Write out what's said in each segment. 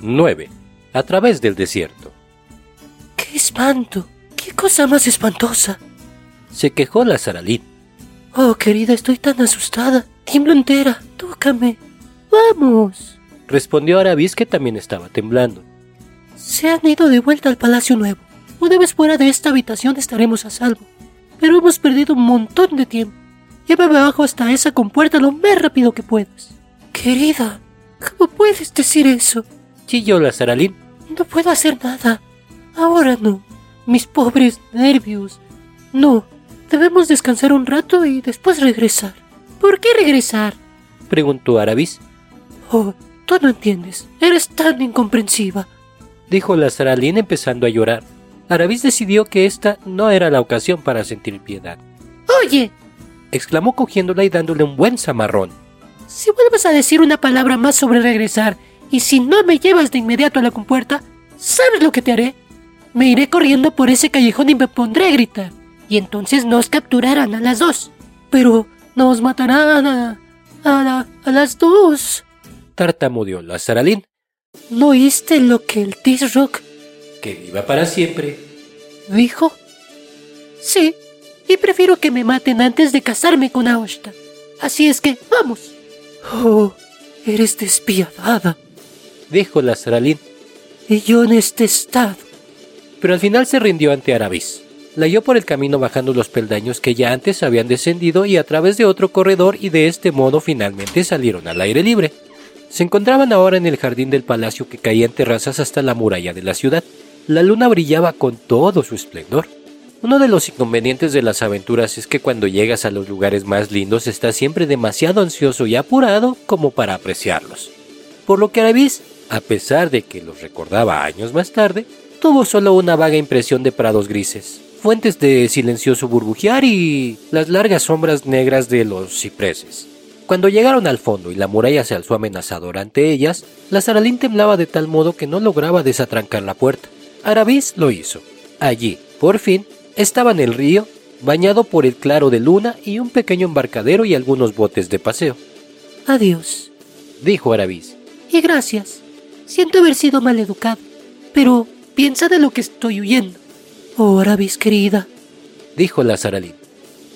9. A través del desierto. ¡Qué espanto! ¡Qué cosa más espantosa! Se quejó la Saralín. Oh, querida, estoy tan asustada. Tiemblo entera. Tócame. Vamos. Respondió Arabis que también estaba temblando. Se han ido de vuelta al Palacio Nuevo. Una vez fuera de esta habitación estaremos a salvo. Pero hemos perdido un montón de tiempo. Llévame abajo hasta esa compuerta lo más rápido que puedas. Querida, ¿cómo puedes decir eso? Chilló la Saralín. No puedo hacer nada. Ahora no. Mis pobres nervios. No. Debemos descansar un rato y después regresar. ¿Por qué regresar? Preguntó Arabis. Oh, tú no entiendes. Eres tan incomprensiva. Dijo la Saralín empezando a llorar. Arabis decidió que esta no era la ocasión para sentir piedad. Oye, exclamó cogiéndola y dándole un buen zamarrón. Si vuelves a decir una palabra más sobre regresar, y si no me llevas de inmediato a la compuerta, ¿sabes lo que te haré? Me iré corriendo por ese callejón y me pondré a gritar. Y entonces nos capturarán a las dos. Pero nos matarán a, a, a las dos. Tartamudeó la Saralín. ¿No oíste lo que el T-Rock que viva para siempre. ¿Dijo? Sí, y prefiero que me maten antes de casarme con Aosta. Así es que, vamos. Oh, eres despiadada, dijo la Saralín. Y yo en este estado. Pero al final se rindió ante Arabis. La halló por el camino bajando los peldaños que ya antes habían descendido y a través de otro corredor y de este modo finalmente salieron al aire libre. Se encontraban ahora en el jardín del palacio que caía en terrazas hasta la muralla de la ciudad. La luna brillaba con todo su esplendor. Uno de los inconvenientes de las aventuras es que cuando llegas a los lugares más lindos estás siempre demasiado ansioso y apurado como para apreciarlos. Por lo que Arabis, a pesar de que los recordaba años más tarde, tuvo solo una vaga impresión de prados grises, fuentes de silencioso burbujear y las largas sombras negras de los cipreses. Cuando llegaron al fondo y la muralla se alzó amenazadora ante ellas, la Saralín temblaba de tal modo que no lograba desatrancar la puerta. Arabis lo hizo. Allí, por fin, estaba en el río, bañado por el claro de luna y un pequeño embarcadero y algunos botes de paseo. Adiós, dijo Arabis. Y gracias. Siento haber sido mal educado, pero piensa de lo que estoy huyendo. Oh, Arabis querida, dijo la Saralín.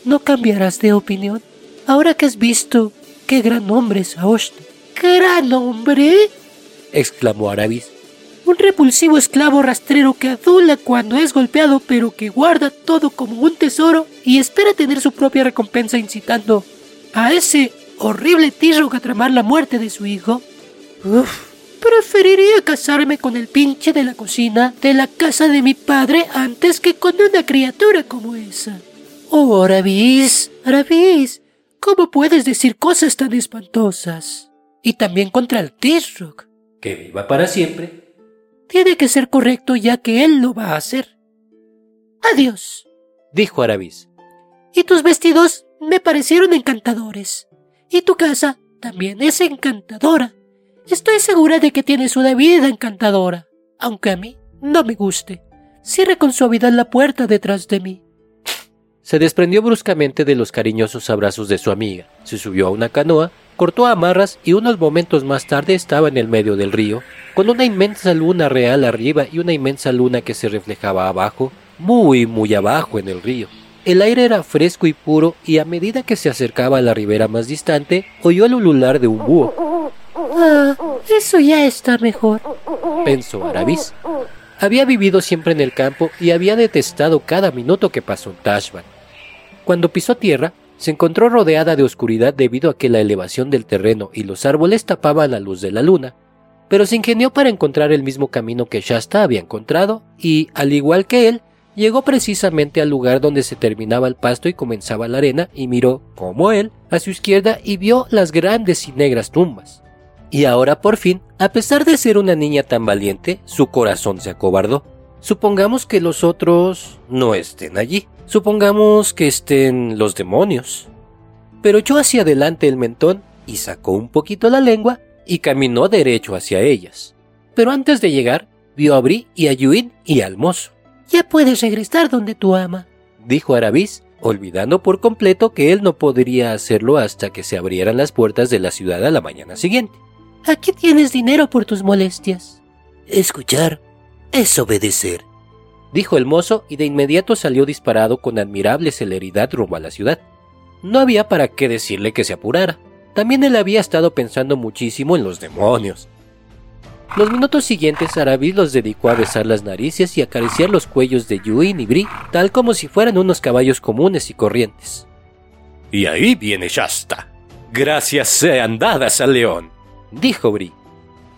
¿No cambiarás de opinión? Ahora que has visto qué gran hombre es Aosta. ¿Gran hombre? exclamó Arabis un repulsivo esclavo rastrero que adula cuando es golpeado pero que guarda todo como un tesoro y espera tener su propia recompensa incitando a ese horrible tirro a tramar la muerte de su hijo. Uf, preferiría casarme con el pinche de la cocina de la casa de mi padre antes que con una criatura como esa. Oh, Arabis, Arabis, ¿cómo puedes decir cosas tan espantosas? Y también contra el T-Rock. Que viva para siempre. Tiene que ser correcto ya que él lo va a hacer. Adiós, dijo Arabis. Y tus vestidos me parecieron encantadores. Y tu casa también es encantadora. Estoy segura de que tienes una vida encantadora, aunque a mí no me guste. Cierra con suavidad la puerta detrás de mí. Se desprendió bruscamente de los cariñosos abrazos de su amiga, se subió a una canoa cortó amarras y unos momentos más tarde estaba en el medio del río, con una inmensa luna real arriba y una inmensa luna que se reflejaba abajo, muy muy abajo en el río. El aire era fresco y puro y a medida que se acercaba a la ribera más distante, oyó el ulular de un búho. Ah, eso ya está mejor, pensó Arabis. Había vivido siempre en el campo y había detestado cada minuto que pasó en Tashban. Cuando pisó tierra, se encontró rodeada de oscuridad debido a que la elevación del terreno y los árboles tapaban la luz de la luna, pero se ingenió para encontrar el mismo camino que Shasta había encontrado y, al igual que él, llegó precisamente al lugar donde se terminaba el pasto y comenzaba la arena y miró, como él, a su izquierda y vio las grandes y negras tumbas. Y ahora por fin, a pesar de ser una niña tan valiente, su corazón se acobardó. Supongamos que los otros no estén allí. Supongamos que estén los demonios. Pero echó hacia adelante el mentón y sacó un poquito la lengua y caminó derecho hacia ellas. Pero antes de llegar, vio a Bri y a Yuin y al mozo. Ya puedes regresar donde tu ama, dijo Arabis, olvidando por completo que él no podría hacerlo hasta que se abrieran las puertas de la ciudad a la mañana siguiente. Aquí tienes dinero por tus molestias. Escuchar es obedecer, dijo el mozo y de inmediato salió disparado con admirable celeridad rumbo a la ciudad. No había para qué decirle que se apurara. También él había estado pensando muchísimo en los demonios. Los minutos siguientes Aravis los dedicó a besar las narices y acariciar los cuellos de Yuin y Bri, tal como si fueran unos caballos comunes y corrientes. Y ahí viene Shasta. Gracias sean dadas al león, dijo Bri.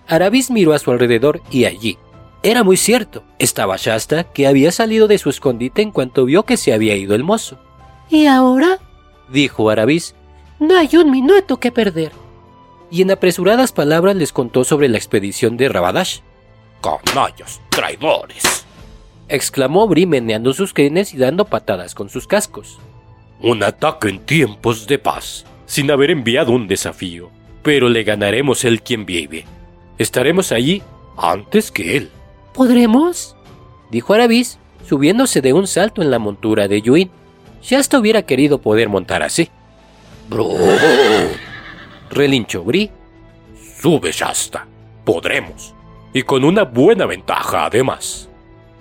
Aravis miró a su alrededor y allí. Era muy cierto, estaba Shasta, que había salido de su escondite en cuanto vio que se había ido el mozo. ¿Y ahora? dijo Aravis. No hay un minuto que perder y en apresuradas palabras les contó sobre la expedición de Rabadash. ¡Canallas, traidores! exclamó Bri meneando sus crines y dando patadas con sus cascos. Un ataque en tiempos de paz, sin haber enviado un desafío. Pero le ganaremos el quien vive. Estaremos allí antes que él. ¿Podremos? dijo Aravis, subiéndose de un salto en la montura de Yuin. hasta hubiera querido poder montar así. ¡Bro! relinchó Bri. Sube, Shasta. Podremos. Y con una buena ventaja, además.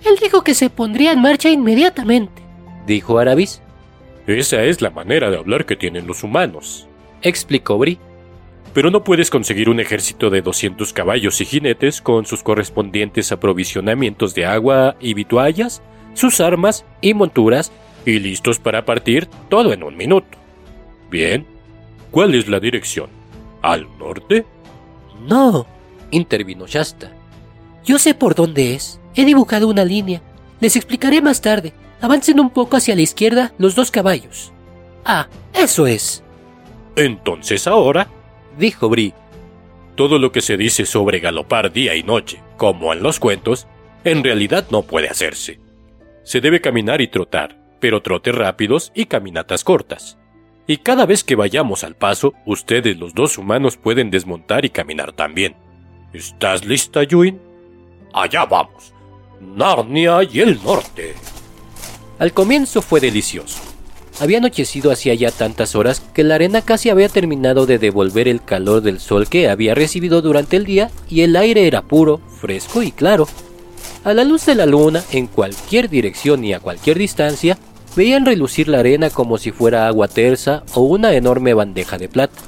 Él dijo que se pondría en marcha inmediatamente, dijo Aravis. Esa es la manera de hablar que tienen los humanos, explicó Bri. Pero no puedes conseguir un ejército de 200 caballos y jinetes con sus correspondientes aprovisionamientos de agua y vituallas, sus armas y monturas, y listos para partir todo en un minuto. Bien, ¿cuál es la dirección? ¿Al norte? No, intervino Shasta. Yo sé por dónde es. He dibujado una línea. Les explicaré más tarde. Avancen un poco hacia la izquierda los dos caballos. Ah, eso es. Entonces ahora, dijo Bri, todo lo que se dice sobre galopar día y noche, como en los cuentos, en realidad no puede hacerse. Se debe caminar y trotar, pero trotes rápidos y caminatas cortas. Y cada vez que vayamos al paso, ustedes los dos humanos pueden desmontar y caminar también. ¿Estás lista, Yuin? Allá vamos. Narnia y el norte. Al comienzo fue delicioso. Había anochecido hacía ya tantas horas que la arena casi había terminado de devolver el calor del sol que había recibido durante el día y el aire era puro, fresco y claro. A la luz de la luna, en cualquier dirección y a cualquier distancia, veían relucir la arena como si fuera agua tersa o una enorme bandeja de plata.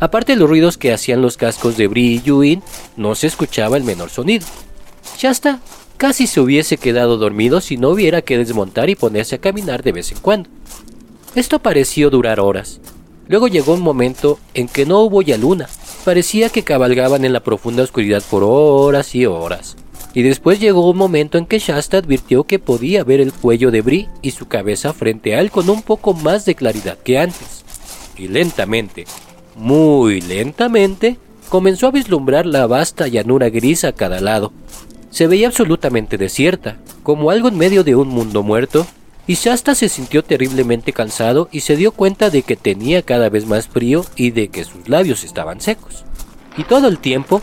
Aparte de los ruidos que hacían los cascos de Bri y Yuin, no se escuchaba el menor sonido. Shasta casi se hubiese quedado dormido si no hubiera que desmontar y ponerse a caminar de vez en cuando. Esto pareció durar horas. Luego llegó un momento en que no hubo ya luna. Parecía que cabalgaban en la profunda oscuridad por horas y horas y después llegó un momento en que Shasta advirtió que podía ver el cuello de Bri y su cabeza frente a él con un poco más de claridad que antes. Y lentamente, muy lentamente, comenzó a vislumbrar la vasta llanura gris a cada lado. Se veía absolutamente desierta, como algo en medio de un mundo muerto, y Shasta se sintió terriblemente cansado y se dio cuenta de que tenía cada vez más frío y de que sus labios estaban secos. Y todo el tiempo...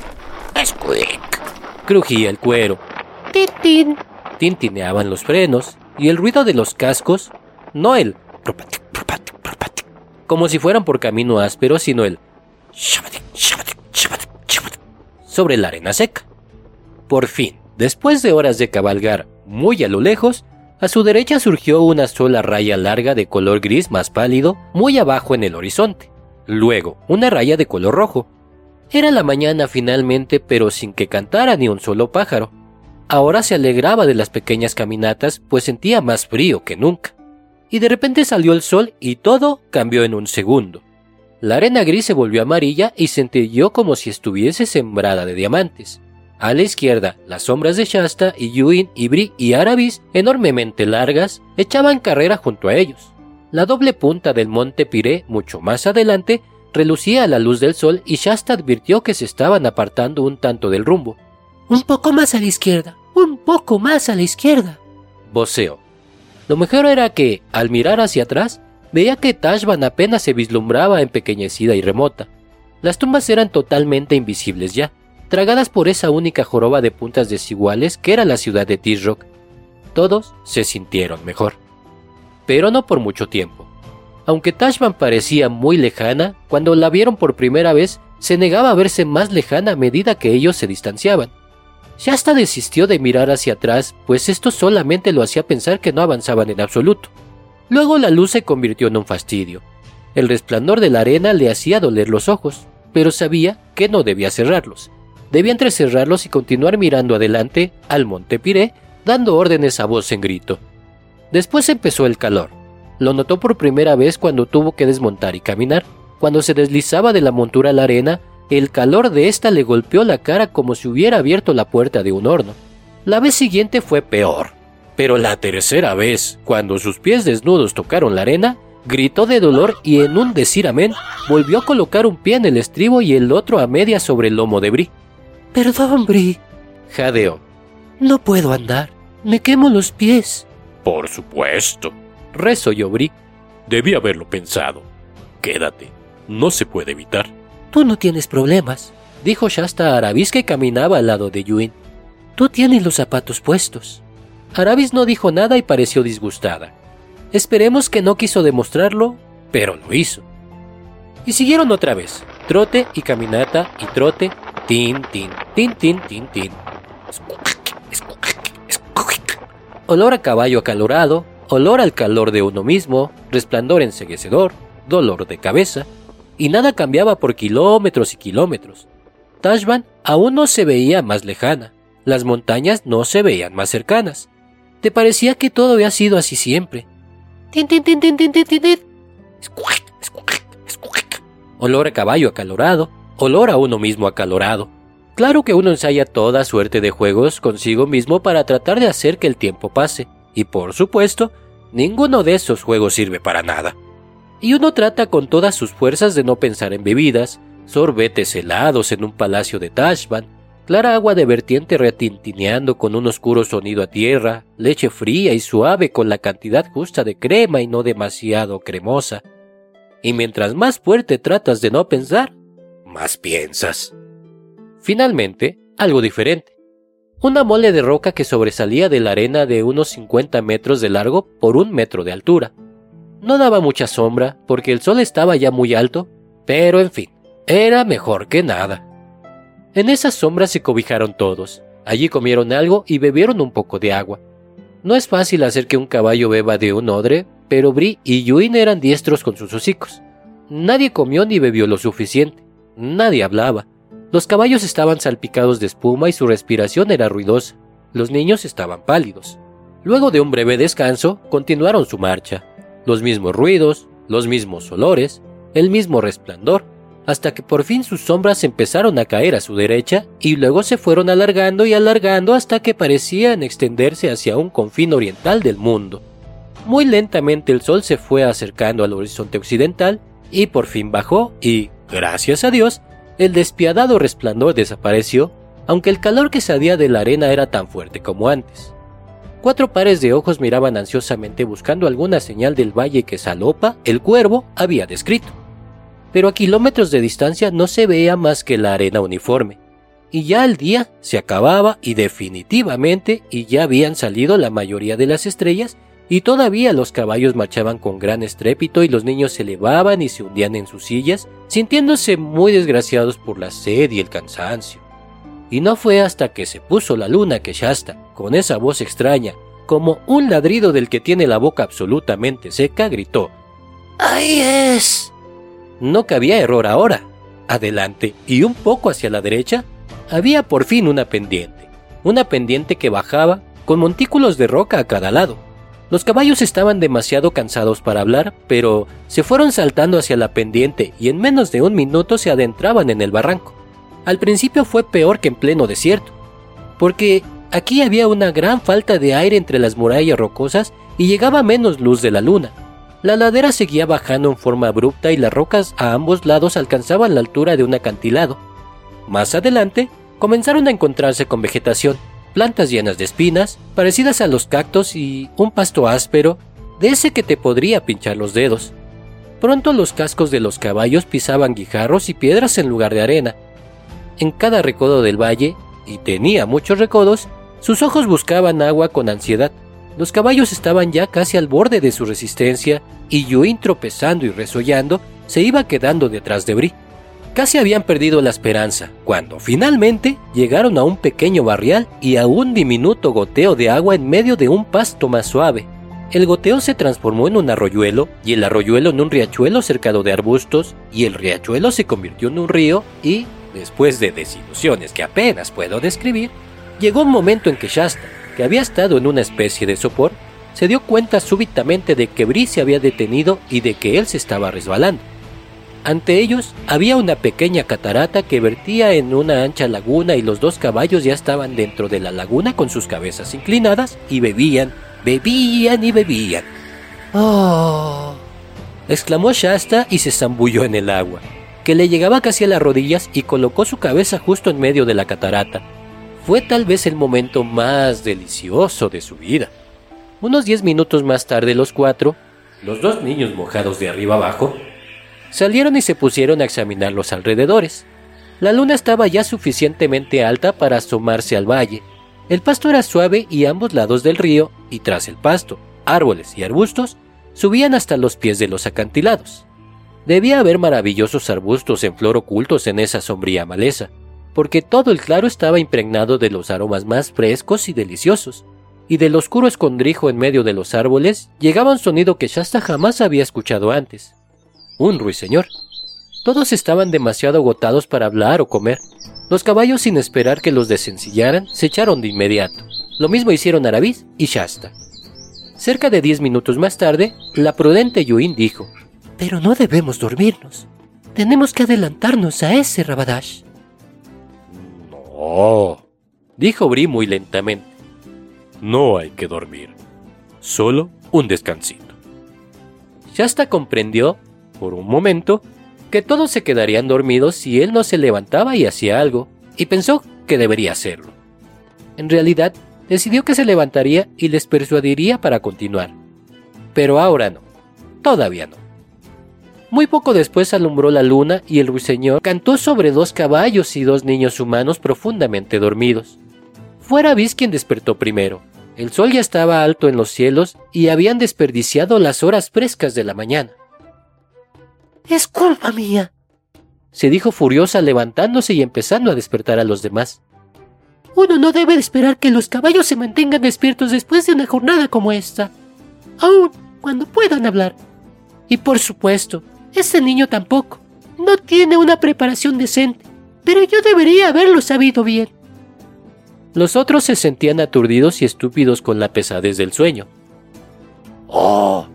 ¡Squeak! Crujía el cuero. ¡Tin, Tintineaban los frenos y el ruido de los cascos, no el como si fueran por camino áspero, sino el sobre la arena seca. Por fin, después de horas de cabalgar muy a lo lejos, a su derecha surgió una sola raya larga de color gris más pálido muy abajo en el horizonte. Luego, una raya de color rojo, era la mañana finalmente, pero sin que cantara ni un solo pájaro. Ahora se alegraba de las pequeñas caminatas, pues sentía más frío que nunca. Y de repente salió el sol y todo cambió en un segundo. La arena gris se volvió amarilla y centelló como si estuviese sembrada de diamantes. A la izquierda, las sombras de Shasta y Yuin y Bri y Arabis, enormemente largas, echaban carrera junto a ellos. La doble punta del monte Piré, mucho más adelante, relucía a la luz del sol y Shasta advirtió que se estaban apartando un tanto del rumbo. Un poco más a la izquierda, un poco más a la izquierda. Voceo. Lo mejor era que, al mirar hacia atrás, veía que Tashban apenas se vislumbraba empequeñecida y remota. Las tumbas eran totalmente invisibles ya, tragadas por esa única joroba de puntas desiguales que era la ciudad de Tisrock. Todos se sintieron mejor. Pero no por mucho tiempo. Aunque Tashban parecía muy lejana, cuando la vieron por primera vez, se negaba a verse más lejana a medida que ellos se distanciaban. Shasta desistió de mirar hacia atrás, pues esto solamente lo hacía pensar que no avanzaban en absoluto. Luego la luz se convirtió en un fastidio. El resplandor de la arena le hacía doler los ojos, pero sabía que no debía cerrarlos. Debía entrecerrarlos y continuar mirando adelante al monte Piré, dando órdenes a voz en grito. Después empezó el calor. Lo notó por primera vez cuando tuvo que desmontar y caminar. Cuando se deslizaba de la montura a la arena, el calor de ésta le golpeó la cara como si hubiera abierto la puerta de un horno. La vez siguiente fue peor. Pero la tercera vez, cuando sus pies desnudos tocaron la arena, gritó de dolor y en un decir amén, volvió a colocar un pie en el estribo y el otro a media sobre el lomo de Bri. Perdón, Bri, jadeó. No puedo andar. Me quemo los pies. Por supuesto, resolló Bri. Debí haberlo pensado. Quédate. No se puede evitar. Tú no tienes problemas, dijo Shasta a Arabis que caminaba al lado de Yuin. Tú tienes los zapatos puestos. Arabis no dijo nada y pareció disgustada. Esperemos que no quiso demostrarlo, pero lo hizo. Y siguieron otra vez, trote y caminata y trote, tin, tin, tin, tin, tin, tin. Olor a caballo acalorado, olor al calor de uno mismo, resplandor enseguecedor, dolor de cabeza, y nada cambiaba por kilómetros y kilómetros. Tashban aún no se veía más lejana, las montañas no se veían más cercanas. Te parecía que todo había sido así siempre. Tin, tin, tin, tin, tin, tin, tin. Olor a caballo acalorado, olor a uno mismo acalorado. Claro que uno ensaya toda suerte de juegos consigo mismo para tratar de hacer que el tiempo pase, y por supuesto, ninguno de esos juegos sirve para nada y uno trata con todas sus fuerzas de no pensar en bebidas, sorbetes helados en un palacio de Tashban, clara agua de vertiente retintineando con un oscuro sonido a tierra, leche fría y suave con la cantidad justa de crema y no demasiado cremosa. Y mientras más fuerte tratas de no pensar, más piensas. Finalmente, algo diferente. Una mole de roca que sobresalía de la arena de unos 50 metros de largo por un metro de altura no daba mucha sombra porque el sol estaba ya muy alto, pero en fin, era mejor que nada. En esa sombra se cobijaron todos. Allí comieron algo y bebieron un poco de agua. No es fácil hacer que un caballo beba de un odre, pero Bri y Yuin eran diestros con sus hocicos. Nadie comió ni bebió lo suficiente. Nadie hablaba. Los caballos estaban salpicados de espuma y su respiración era ruidosa. Los niños estaban pálidos. Luego de un breve descanso, continuaron su marcha los mismos ruidos, los mismos olores, el mismo resplandor, hasta que por fin sus sombras empezaron a caer a su derecha y luego se fueron alargando y alargando hasta que parecían extenderse hacia un confín oriental del mundo. Muy lentamente el sol se fue acercando al horizonte occidental y por fin bajó y, gracias a Dios, el despiadado resplandor desapareció, aunque el calor que salía de la arena era tan fuerte como antes. Cuatro pares de ojos miraban ansiosamente buscando alguna señal del valle que Salopa, el cuervo, había descrito. Pero a kilómetros de distancia no se veía más que la arena uniforme. Y ya el día se acababa y definitivamente y ya habían salido la mayoría de las estrellas y todavía los caballos marchaban con gran estrépito y los niños se elevaban y se hundían en sus sillas, sintiéndose muy desgraciados por la sed y el cansancio. Y no fue hasta que se puso la luna que Shasta, con esa voz extraña, como un ladrido del que tiene la boca absolutamente seca, gritó ¡Ahí es! No cabía error ahora. Adelante y un poco hacia la derecha había por fin una pendiente, una pendiente que bajaba con montículos de roca a cada lado. Los caballos estaban demasiado cansados para hablar, pero se fueron saltando hacia la pendiente y en menos de un minuto se adentraban en el barranco. Al principio fue peor que en pleno desierto, porque aquí había una gran falta de aire entre las murallas rocosas y llegaba menos luz de la luna. La ladera seguía bajando en forma abrupta y las rocas a ambos lados alcanzaban la altura de un acantilado. Más adelante, comenzaron a encontrarse con vegetación, plantas llenas de espinas, parecidas a los cactos y un pasto áspero, de ese que te podría pinchar los dedos. Pronto los cascos de los caballos pisaban guijarros y piedras en lugar de arena, en cada recodo del valle, y tenía muchos recodos, sus ojos buscaban agua con ansiedad. Los caballos estaban ya casi al borde de su resistencia, y Yuin tropezando y resollando, se iba quedando detrás de Bri. Casi habían perdido la esperanza, cuando finalmente llegaron a un pequeño barrial y a un diminuto goteo de agua en medio de un pasto más suave. El goteo se transformó en un arroyuelo, y el arroyuelo en un riachuelo cercado de arbustos, y el riachuelo se convirtió en un río, y, después de desilusiones que apenas puedo describir, llegó un momento en que Shasta, que había estado en una especie de sopor, se dio cuenta súbitamente de que Bri se había detenido y de que él se estaba resbalando. Ante ellos había una pequeña catarata que vertía en una ancha laguna y los dos caballos ya estaban dentro de la laguna con sus cabezas inclinadas y bebían, bebían y bebían. ¡Oh! exclamó Shasta y se zambulló en el agua, que le llegaba casi a las rodillas y colocó su cabeza justo en medio de la catarata. Fue tal vez el momento más delicioso de su vida. Unos diez minutos más tarde los cuatro, los dos niños mojados de arriba abajo, Salieron y se pusieron a examinar los alrededores. La luna estaba ya suficientemente alta para asomarse al valle. El pasto era suave y ambos lados del río, y tras el pasto, árboles y arbustos, subían hasta los pies de los acantilados. Debía haber maravillosos arbustos en flor ocultos en esa sombría maleza, porque todo el claro estaba impregnado de los aromas más frescos y deliciosos, y del oscuro escondrijo en medio de los árboles llegaba un sonido que Shasta jamás había escuchado antes un ruiseñor. Todos estaban demasiado agotados para hablar o comer. Los caballos, sin esperar que los desencillaran, se echaron de inmediato. Lo mismo hicieron Arabis y Shasta. Cerca de diez minutos más tarde, la prudente Yuin dijo: Pero no debemos dormirnos. Tenemos que adelantarnos a ese Rabadash. No, dijo Bri muy lentamente. No hay que dormir. Solo un descansito. Shasta comprendió por un momento, que todos se quedarían dormidos si él no se levantaba y hacía algo, y pensó que debería hacerlo. En realidad, decidió que se levantaría y les persuadiría para continuar. Pero ahora no, todavía no. Muy poco después alumbró la luna y el ruiseñor cantó sobre dos caballos y dos niños humanos profundamente dormidos. Fuera Bis quien despertó primero. El sol ya estaba alto en los cielos y habían desperdiciado las horas frescas de la mañana. Es culpa mía, se dijo furiosa levantándose y empezando a despertar a los demás. Uno no debe esperar que los caballos se mantengan despiertos después de una jornada como esta, aun cuando puedan hablar. Y por supuesto, ese niño tampoco. No tiene una preparación decente, pero yo debería haberlo sabido bien. Los otros se sentían aturdidos y estúpidos con la pesadez del sueño. ¡Oh!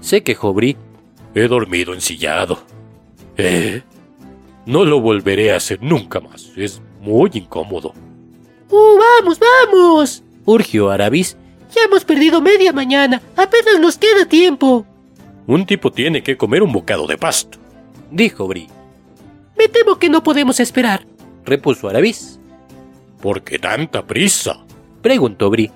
Se quejó Bri, He dormido ensillado. ¿Eh? No lo volveré a hacer nunca más. Es muy incómodo. ¡Uh, vamos, vamos! urgió Arabis. Ya hemos perdido media mañana. Apenas nos queda tiempo. Un tipo tiene que comer un bocado de pasto, dijo Bri. Me temo que no podemos esperar, repuso Arabis. ¿Por qué tanta prisa? preguntó Bri.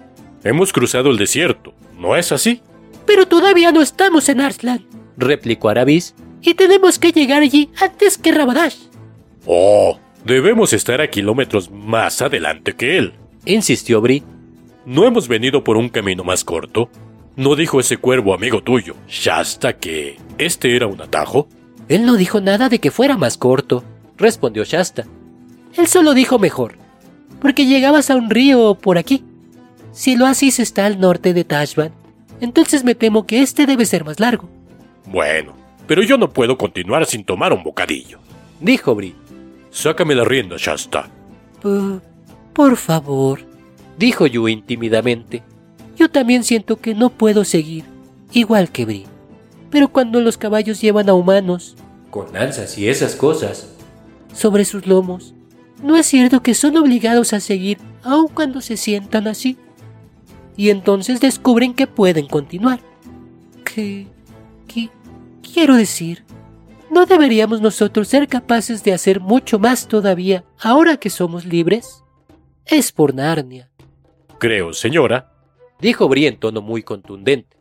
Hemos cruzado el desierto, ¿no es así? Pero todavía no estamos en Arslan replicó Arabis. Y tenemos que llegar allí antes que Rabadash. Oh, debemos estar a kilómetros más adelante que él, insistió Bri. ¿No hemos venido por un camino más corto? ¿No dijo ese cuervo amigo tuyo, Shasta, que este era un atajo? Él no dijo nada de que fuera más corto, respondió Shasta. Él solo dijo mejor, porque llegabas a un río por aquí. Si lo haces está al norte de Tashban, entonces me temo que este debe ser más largo. Bueno, pero yo no puedo continuar sin tomar un bocadillo, dijo Bri. Sácame la rienda, Shasta. por favor, dijo Yuin tímidamente. Yo también siento que no puedo seguir, igual que Bri. Pero cuando los caballos llevan a humanos, con alzas y esas cosas, sobre sus lomos, ¿no es cierto que son obligados a seguir aun cuando se sientan así? Y entonces descubren que pueden continuar. Que Quiero decir, ¿no deberíamos nosotros ser capaces de hacer mucho más todavía ahora que somos libres? Es por Narnia. Creo, señora, dijo Bri en tono muy contundente,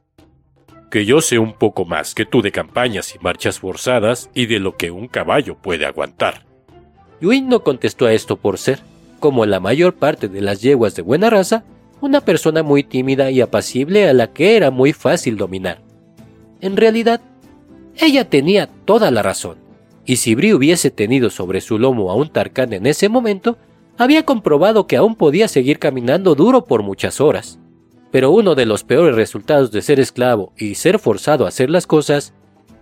que yo sé un poco más que tú de campañas y marchas forzadas y de lo que un caballo puede aguantar. Yuin no contestó a esto por ser, como la mayor parte de las yeguas de buena raza, una persona muy tímida y apacible a la que era muy fácil dominar. En realidad, ella tenía toda la razón. y si Bri hubiese tenido sobre su lomo a un Tarkan en ese momento, había comprobado que aún podía seguir caminando duro por muchas horas. Pero uno de los peores resultados de ser esclavo y ser forzado a hacer las cosas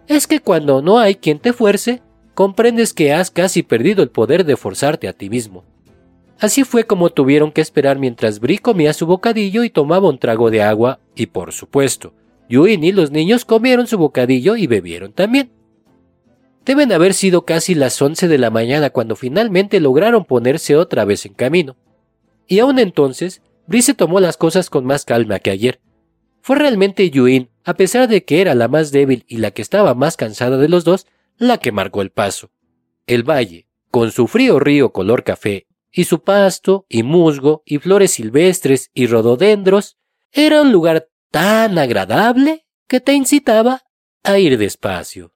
es que cuando no hay quien te fuerce, comprendes que has casi perdido el poder de forzarte a ti mismo. Así fue como tuvieron que esperar mientras Bri comía su bocadillo y tomaba un trago de agua, y por supuesto, Yuin y los niños comieron su bocadillo y bebieron también. Deben haber sido casi las once de la mañana cuando finalmente lograron ponerse otra vez en camino. Y aún entonces, Bri se tomó las cosas con más calma que ayer. Fue realmente Yuin, a pesar de que era la más débil y la que estaba más cansada de los dos, la que marcó el paso. El valle, con su frío río color café, y su pasto, y musgo, y flores silvestres, y rododendros, era un lugar tan agradable que te incitaba a ir despacio.